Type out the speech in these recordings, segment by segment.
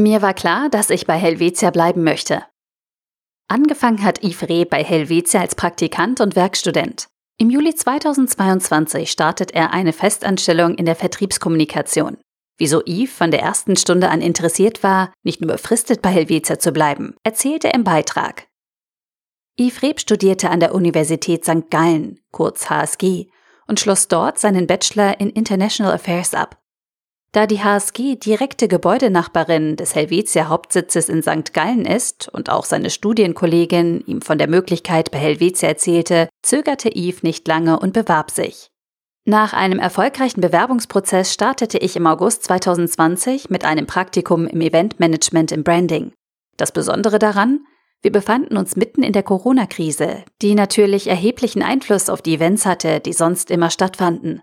Mir war klar, dass ich bei Helvetia bleiben möchte. Angefangen hat Yves Reh bei Helvetia als Praktikant und Werkstudent. Im Juli 2022 startet er eine Festanstellung in der Vertriebskommunikation. Wieso Yves von der ersten Stunde an interessiert war, nicht nur befristet bei Helvetia zu bleiben, erzählte er im Beitrag. Yves Reb studierte an der Universität St. Gallen, kurz HSG, und schloss dort seinen Bachelor in International Affairs ab. Da die HSG direkte Gebäudenachbarin des Helvetia Hauptsitzes in St. Gallen ist und auch seine Studienkollegin ihm von der Möglichkeit bei Helvetia erzählte, zögerte Yves nicht lange und bewarb sich. Nach einem erfolgreichen Bewerbungsprozess startete ich im August 2020 mit einem Praktikum im Eventmanagement im Branding. Das Besondere daran, wir befanden uns mitten in der Corona-Krise, die natürlich erheblichen Einfluss auf die Events hatte, die sonst immer stattfanden.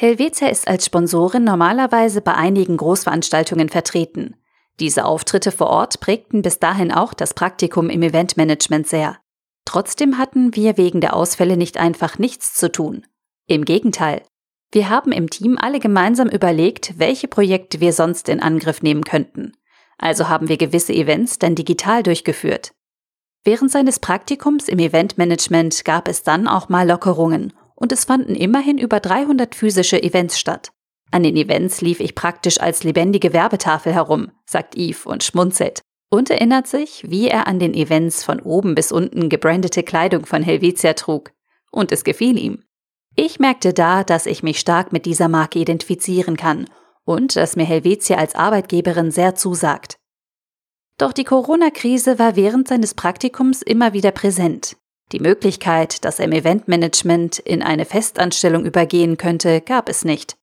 Helvetia ist als Sponsorin normalerweise bei einigen Großveranstaltungen vertreten. Diese Auftritte vor Ort prägten bis dahin auch das Praktikum im Eventmanagement sehr. Trotzdem hatten wir wegen der Ausfälle nicht einfach nichts zu tun. Im Gegenteil. Wir haben im Team alle gemeinsam überlegt, welche Projekte wir sonst in Angriff nehmen könnten. Also haben wir gewisse Events dann digital durchgeführt. Während seines Praktikums im Eventmanagement gab es dann auch mal Lockerungen und es fanden immerhin über 300 physische Events statt. An den Events lief ich praktisch als lebendige Werbetafel herum, sagt Yves und schmunzelt und erinnert sich, wie er an den Events von oben bis unten gebrandete Kleidung von Helvetia trug. Und es gefiel ihm. Ich merkte da, dass ich mich stark mit dieser Marke identifizieren kann und dass mir Helvetia als Arbeitgeberin sehr zusagt. Doch die Corona-Krise war während seines Praktikums immer wieder präsent. Die Möglichkeit, dass er im Eventmanagement in eine Festanstellung übergehen könnte, gab es nicht.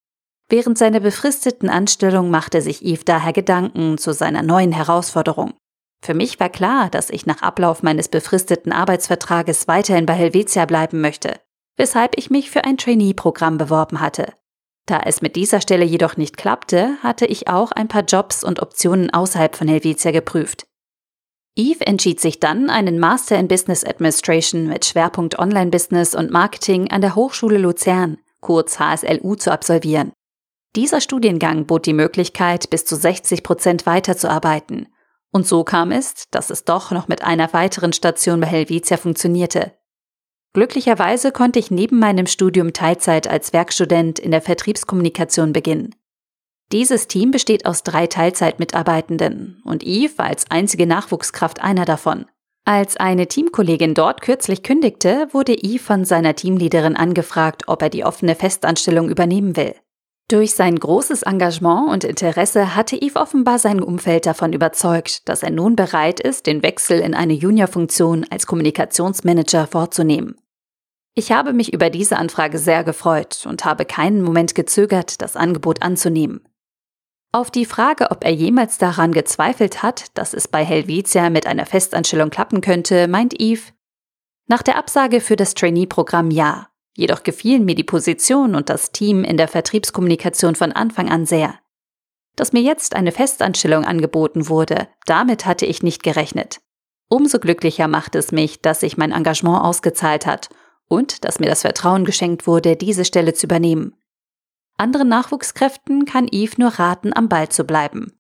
Während seiner befristeten Anstellung machte sich Yves daher Gedanken zu seiner neuen Herausforderung. Für mich war klar, dass ich nach Ablauf meines befristeten Arbeitsvertrages weiterhin bei Helvetia bleiben möchte, weshalb ich mich für ein Trainee-Programm beworben hatte. Da es mit dieser Stelle jedoch nicht klappte, hatte ich auch ein paar Jobs und Optionen außerhalb von Helvetia geprüft. Eve entschied sich dann, einen Master in Business Administration mit Schwerpunkt Online-Business und Marketing an der Hochschule Luzern, kurz HSLU, zu absolvieren. Dieser Studiengang bot die Möglichkeit, bis zu 60 Prozent weiterzuarbeiten. Und so kam es, dass es doch noch mit einer weiteren Station bei Helvetia funktionierte. Glücklicherweise konnte ich neben meinem Studium Teilzeit als Werkstudent in der Vertriebskommunikation beginnen. Dieses Team besteht aus drei Teilzeitmitarbeitenden und war als einzige Nachwuchskraft einer davon. Als eine Teamkollegin dort kürzlich kündigte, wurde Yves von seiner Teamleaderin angefragt, ob er die offene Festanstellung übernehmen will. Durch sein großes Engagement und Interesse hatte Yves offenbar sein Umfeld davon überzeugt, dass er nun bereit ist, den Wechsel in eine Juniorfunktion als Kommunikationsmanager vorzunehmen. Ich habe mich über diese Anfrage sehr gefreut und habe keinen Moment gezögert, das Angebot anzunehmen. Auf die Frage, ob er jemals daran gezweifelt hat, dass es bei Helvetia mit einer Festanstellung klappen könnte, meint Yves, nach der Absage für das Trainee-Programm ja. Jedoch gefielen mir die Position und das Team in der Vertriebskommunikation von Anfang an sehr. Dass mir jetzt eine Festanstellung angeboten wurde, damit hatte ich nicht gerechnet. Umso glücklicher macht es mich, dass sich mein Engagement ausgezahlt hat und dass mir das Vertrauen geschenkt wurde, diese Stelle zu übernehmen. Anderen Nachwuchskräften kann Yves nur raten, am Ball zu bleiben.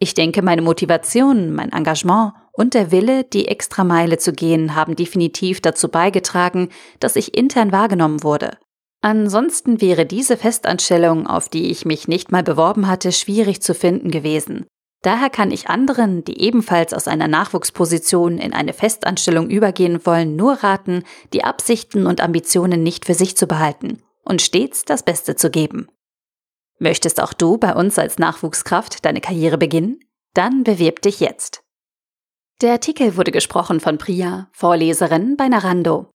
Ich denke, meine Motivation, mein Engagement und der Wille, die Extrameile zu gehen, haben definitiv dazu beigetragen, dass ich intern wahrgenommen wurde. Ansonsten wäre diese Festanstellung, auf die ich mich nicht mal beworben hatte, schwierig zu finden gewesen. Daher kann ich anderen, die ebenfalls aus einer Nachwuchsposition in eine Festanstellung übergehen wollen, nur raten, die Absichten und Ambitionen nicht für sich zu behalten und stets das Beste zu geben. Möchtest auch du bei uns als Nachwuchskraft deine Karriere beginnen? Dann bewirb dich jetzt. Der Artikel wurde gesprochen von Priya, Vorleserin bei Narando.